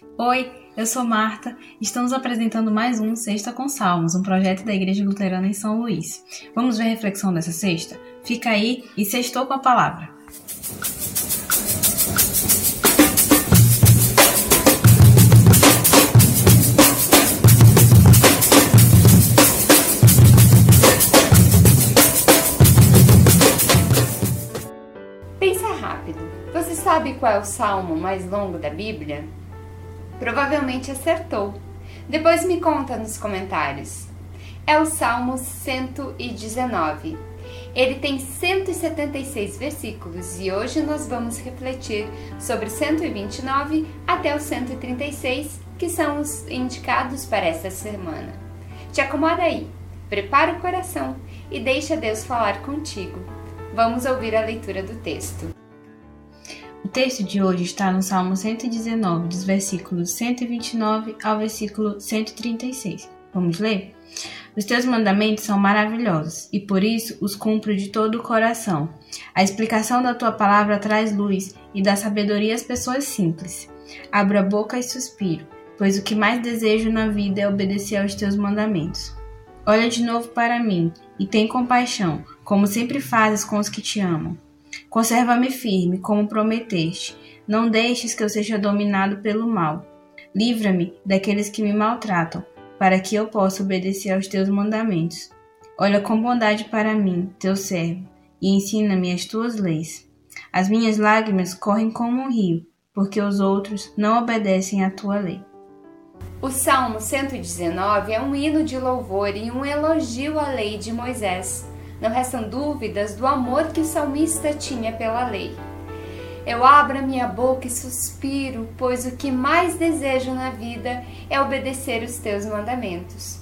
Oi, eu sou Marta. Estamos apresentando mais um Sexta com Salmos, um projeto da Igreja Luterana em São Luís. Vamos ver a reflexão dessa sexta? Fica aí e sextou com a palavra. Pensa rápido. Você sabe qual é o salmo mais longo da Bíblia? Provavelmente acertou. Depois me conta nos comentários. É o Salmo 119. Ele tem 176 versículos e hoje nós vamos refletir sobre 129 até o 136, que são os indicados para esta semana. Te acomoda aí, prepara o coração e deixa Deus falar contigo. Vamos ouvir a leitura do texto. O texto de hoje está no Salmo 119, dos versículos 129 ao versículo 136. Vamos ler? Os teus mandamentos são maravilhosos e por isso os cumpro de todo o coração. A explicação da tua palavra traz luz e dá sabedoria às pessoas simples. Abro a boca e suspiro, pois o que mais desejo na vida é obedecer aos teus mandamentos. Olha de novo para mim e tem compaixão, como sempre fazes com os que te amam. Conserva-me firme, como prometeste. Não deixes que eu seja dominado pelo mal. Livra-me daqueles que me maltratam, para que eu possa obedecer aos teus mandamentos. Olha com bondade para mim, teu servo, e ensina-me as tuas leis. As minhas lágrimas correm como um rio, porque os outros não obedecem à tua lei. O Salmo 119 é um hino de louvor e um elogio à lei de Moisés. Não restam dúvidas do amor que o salmista tinha pela lei. Eu abro a minha boca e suspiro, pois o que mais desejo na vida é obedecer os teus mandamentos.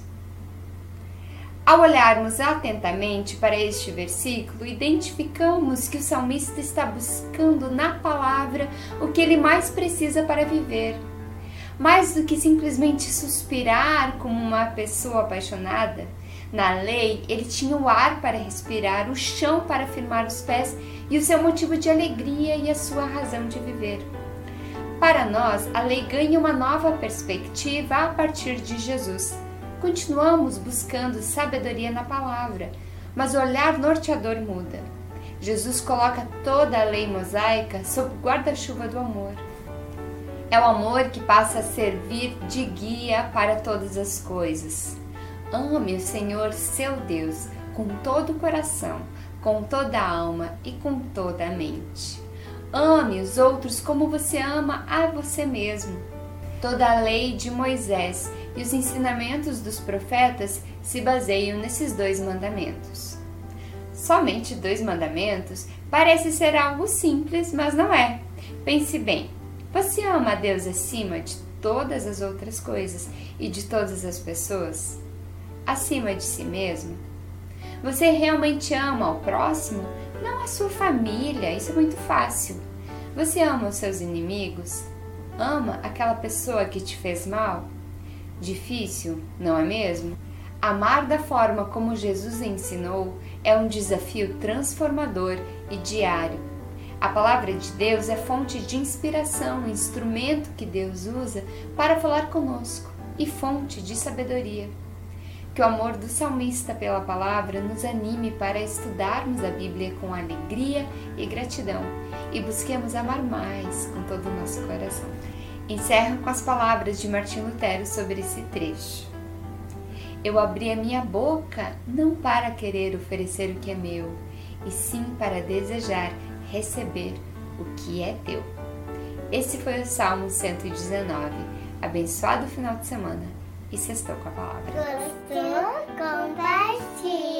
Ao olharmos atentamente para este versículo, identificamos que o salmista está buscando na palavra o que ele mais precisa para viver. Mais do que simplesmente suspirar como uma pessoa apaixonada, na lei, ele tinha o ar para respirar, o chão para firmar os pés e o seu motivo de alegria e a sua razão de viver. Para nós, a lei ganha uma nova perspectiva a partir de Jesus. Continuamos buscando sabedoria na palavra, mas o olhar norteador muda. Jesus coloca toda a lei mosaica sob o guarda-chuva do amor. É o amor que passa a servir de guia para todas as coisas. Ame o Senhor seu Deus com todo o coração, com toda a alma e com toda a mente. Ame os outros como você ama a você mesmo. Toda a lei de Moisés e os ensinamentos dos profetas se baseiam nesses dois mandamentos. Somente dois mandamentos parece ser algo simples, mas não é. Pense bem: você ama a Deus acima de todas as outras coisas e de todas as pessoas? Acima de si mesmo? Você realmente ama o próximo? Não a sua família, isso é muito fácil. Você ama os seus inimigos? Ama aquela pessoa que te fez mal? Difícil, não é mesmo? Amar da forma como Jesus ensinou é um desafio transformador e diário. A palavra de Deus é fonte de inspiração, instrumento que Deus usa para falar conosco e fonte de sabedoria. Que o amor do salmista pela palavra nos anime para estudarmos a Bíblia com alegria e gratidão e busquemos amar mais com todo o nosso coração. Encerro com as palavras de Martim Lutero sobre esse trecho. Eu abri a minha boca não para querer oferecer o que é meu, e sim para desejar receber o que é teu. Esse foi o Salmo 119. Abençoado final de semana e sextou com a palavra. Gostou? Compartilhe.